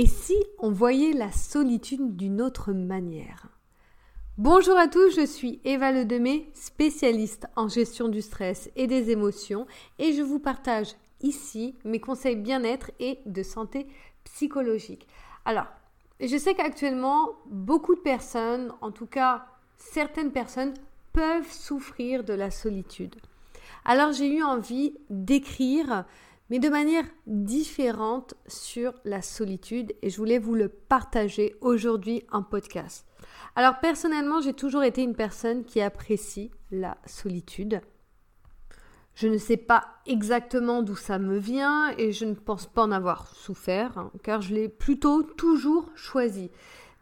Et si on voyait la solitude d'une autre manière? Bonjour à tous, je suis Eva Ledemé, spécialiste en gestion du stress et des émotions, et je vous partage ici mes conseils bien-être et de santé psychologique. Alors, je sais qu'actuellement, beaucoup de personnes, en tout cas certaines personnes, peuvent souffrir de la solitude. Alors j'ai eu envie d'écrire mais de manière différente sur la solitude et je voulais vous le partager aujourd'hui en podcast. Alors personnellement, j'ai toujours été une personne qui apprécie la solitude. Je ne sais pas exactement d'où ça me vient et je ne pense pas en avoir souffert hein, car je l'ai plutôt toujours choisi.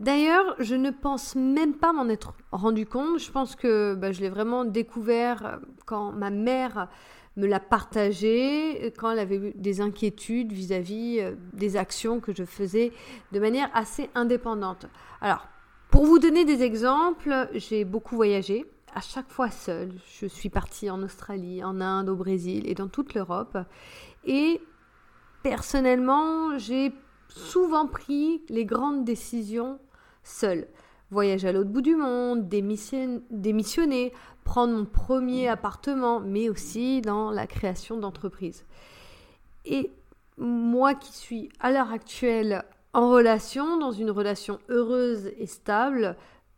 D'ailleurs, je ne pense même pas m'en être rendu compte. Je pense que bah, je l'ai vraiment découvert quand ma mère me l'a partagé quand elle avait eu des inquiétudes vis-à-vis euh, des actions que je faisais de manière assez indépendante. Alors, pour vous donner des exemples, j'ai beaucoup voyagé, à chaque fois seule. Je suis partie en Australie, en Inde, au Brésil et dans toute l'Europe. Et personnellement, j'ai souvent pris les grandes décisions seule voyager à l'autre bout du monde, démissionner, prendre mon premier appartement, mais aussi dans la création d'entreprises. Et moi qui suis à l'heure actuelle en relation, dans une relation heureuse et stable,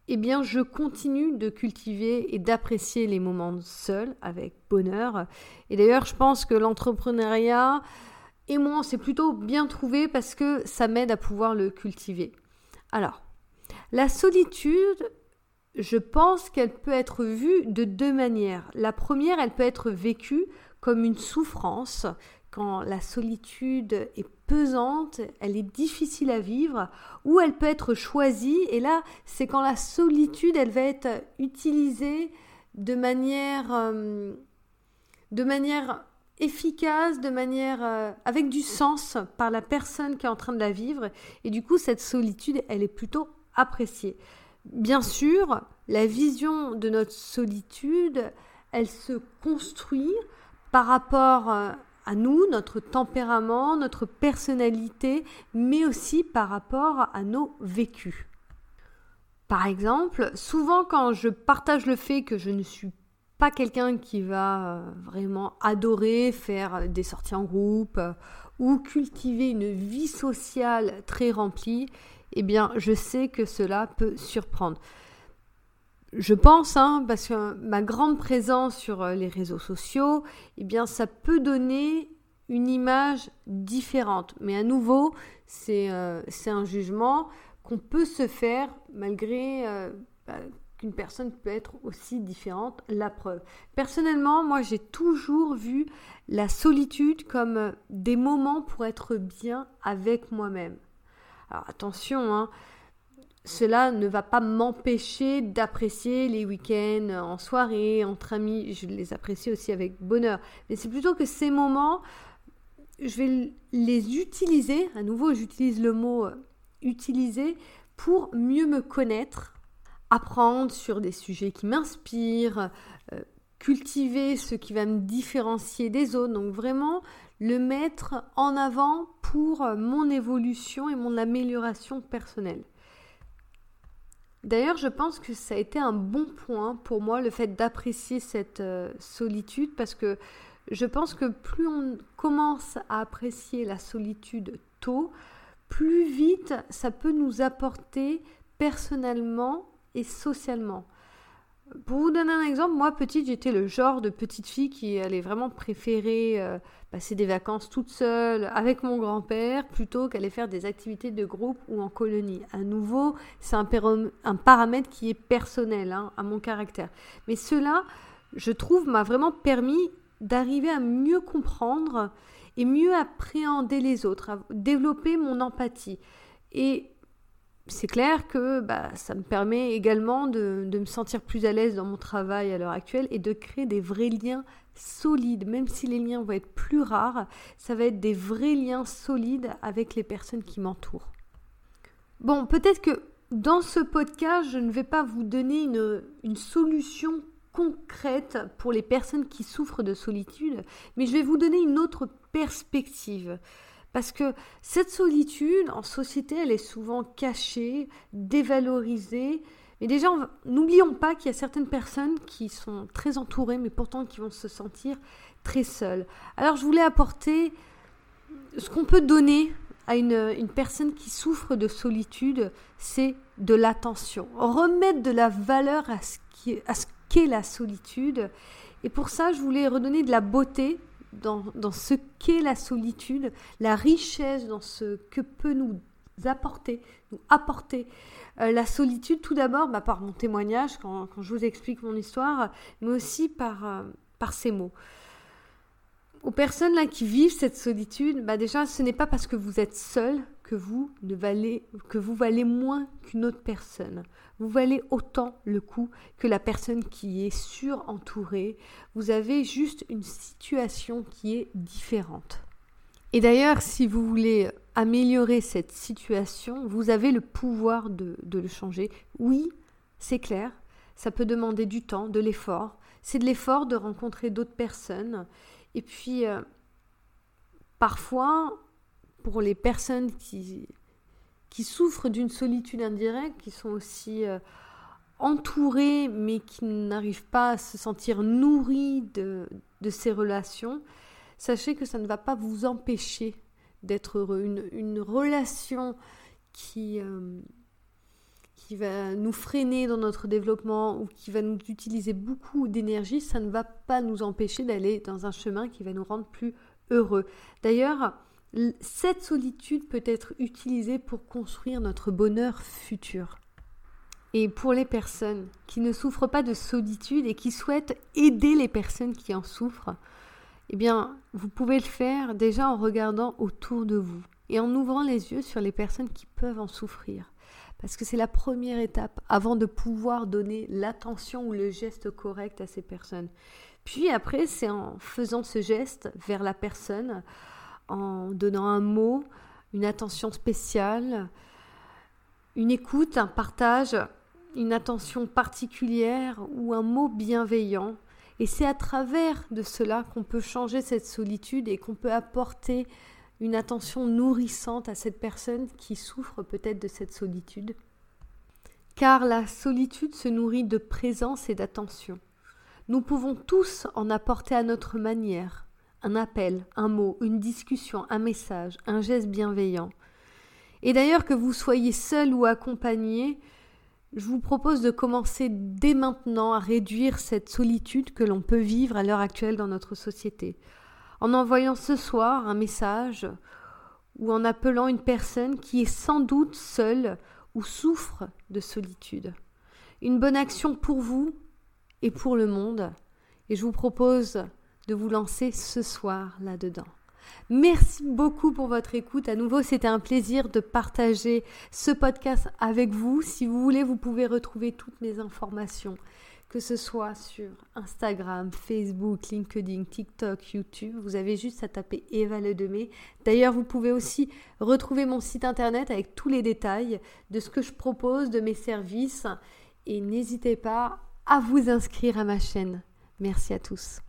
eh bien, je continue de cultiver et d'apprécier les moments seuls avec bonheur. Et d'ailleurs, je pense que l'entrepreneuriat et moi, c'est plutôt bien trouvé parce que ça m'aide à pouvoir le cultiver. Alors, la solitude, je pense qu'elle peut être vue de deux manières. La première, elle peut être vécue comme une souffrance. Quand la solitude est pesante, elle est difficile à vivre, ou elle peut être choisie. Et là, c'est quand la solitude, elle va être utilisée de manière, euh, de manière efficace, de manière euh, avec du sens par la personne qui est en train de la vivre. Et du coup, cette solitude, elle est plutôt apprécier. Bien sûr, la vision de notre solitude, elle se construit par rapport euh, à nous, notre tempérament, notre personnalité, mais aussi par rapport à nos vécus. Par exemple, souvent quand je partage le fait que je ne suis pas quelqu'un qui va euh, vraiment adorer faire des sorties en groupe euh, ou cultiver une vie sociale très remplie, eh bien, je sais que cela peut surprendre. Je pense, hein, parce que ma grande présence sur euh, les réseaux sociaux, eh bien, ça peut donner une image différente. Mais à nouveau, c'est euh, un jugement qu'on peut se faire malgré bah, qu'une personne peut être aussi différente. La preuve. Personnellement, moi, j'ai toujours vu la solitude comme des moments pour être bien avec moi-même. Alors attention, hein, cela ne va pas m'empêcher d'apprécier les week-ends en soirée, entre amis. Je les apprécie aussi avec bonheur. Mais c'est plutôt que ces moments, je vais les utiliser. À nouveau, j'utilise le mot euh, utiliser pour mieux me connaître, apprendre sur des sujets qui m'inspirent, euh, cultiver ce qui va me différencier des autres. Donc vraiment le mettre en avant pour mon évolution et mon amélioration personnelle. D'ailleurs, je pense que ça a été un bon point pour moi, le fait d'apprécier cette euh, solitude, parce que je pense que plus on commence à apprécier la solitude tôt, plus vite ça peut nous apporter personnellement et socialement. Pour vous donner un exemple, moi petite, j'étais le genre de petite fille qui allait vraiment préférer euh, passer des vacances toute seule avec mon grand-père plutôt qu'aller faire des activités de groupe ou en colonie. À nouveau, c'est un, paramètre qui est personnel hein, à mon caractère. Mais cela, je trouve, m'a vraiment permis d'arriver à mieux comprendre et mieux appréhender les autres, à développer mon empathie. Et c'est clair que bah, ça me permet également de, me sentir plus à l'aise dans mon travail à l'heure actuelle et de créer des vrais liens solides. Même si les liens vont être plus rares, ça va être des vrais liens solides avec les personnes qui m'entourent. Bon, peut-être que dans ce podcast, je ne vais pas vous donner une, une solution concrète pour les personnes qui souffrent de solitude, mais je vais vous donner une autre perspective. Parce que cette solitude en société, elle est souvent cachée, dévalorisée. Mais déjà, n'oublions pas qu'il y a certaines personnes qui sont très entourées, mais pourtant qui vont se sentir très seules. Alors, je voulais apporter ce qu'on peut donner à une, personne qui souffre de solitude, c'est de l'attention. Remettre de la valeur à ce qu'est la solitude. Et pour ça, je voulais redonner de la beauté dans, ce qu'est la solitude, la richesse dans ce que peut nous apporter, nous apporter euh, la solitude, tout d'abord bah, par mon témoignage, quand, je vous explique mon histoire, mais aussi par, euh, par ces mots. Aux personnes là qui vivent cette solitude, bah déjà, ce n'est pas parce que vous êtes seul que vous ne valez que vous valez moins qu'une autre personne. Vous valez autant le coup que la personne qui est surentourée. Vous avez juste une situation qui est différente. Et d'ailleurs, si vous voulez améliorer cette situation, vous avez le pouvoir de, de le changer. Oui, c'est clair, ça peut demander du temps, de l'effort. C'est de l'effort de rencontrer d'autres personnes. Et puis, euh, parfois, pour les personnes qui, qui souffrent d'une solitude indirecte, qui sont aussi euh, entourées mais qui n'arrivent pas à se sentir nourries de, de, ces relations, sachez que ça ne va pas vous empêcher d'être heureux. Une, une, relation qui, euh, qui va nous freiner dans notre développement ou qui va nous utiliser beaucoup d'énergie, ça ne va pas nous empêcher d'aller dans un chemin qui va nous rendre plus heureux. D'ailleurs, cette solitude peut être utilisée pour construire notre bonheur futur. Et pour les personnes qui ne souffrent pas de solitude et qui souhaitent aider les personnes qui en souffrent, eh bien, vous pouvez le faire déjà en regardant autour de vous et en ouvrant les yeux sur les personnes qui peuvent en souffrir. Parce que c'est la première étape avant de pouvoir donner l'attention ou le geste correct à ces personnes. Puis après, c'est en faisant ce geste vers la personne, en donnant un mot, une attention spéciale, une écoute, un partage, une attention particulière ou un mot bienveillant. Et c'est à travers de cela qu'on peut changer cette solitude et qu'on peut apporter une attention nourrissante à cette personne qui souffre peut-être de cette solitude. Car la solitude se nourrit de présence et d'attention. Nous pouvons tous en apporter à notre manière, un appel, un mot, une discussion, un message, un geste bienveillant. Et d'ailleurs que vous soyez seul ou accompagné, je vous propose de commencer dès maintenant à réduire cette solitude que l'on peut vivre à l'heure actuelle dans notre société, en envoyant ce soir un message ou en appelant une personne qui est sans doute seule ou souffre de solitude. Une bonne action pour vous et pour le monde. Et je vous propose de vous lancer ce soir là-dedans. Merci beaucoup pour votre écoute. À nouveau, c'était un plaisir de partager ce podcast avec vous. Si vous voulez, vous pouvez retrouver toutes mes informations, que ce soit sur Instagram, Facebook, LinkedIn, TikTok, YouTube. Vous avez juste à taper Eva Le Demé. D'ailleurs, vous pouvez aussi retrouver mon site internet avec tous les détails de ce que je propose, de mes services. Et n'hésitez pas à vous inscrire à ma chaîne. Merci à tous.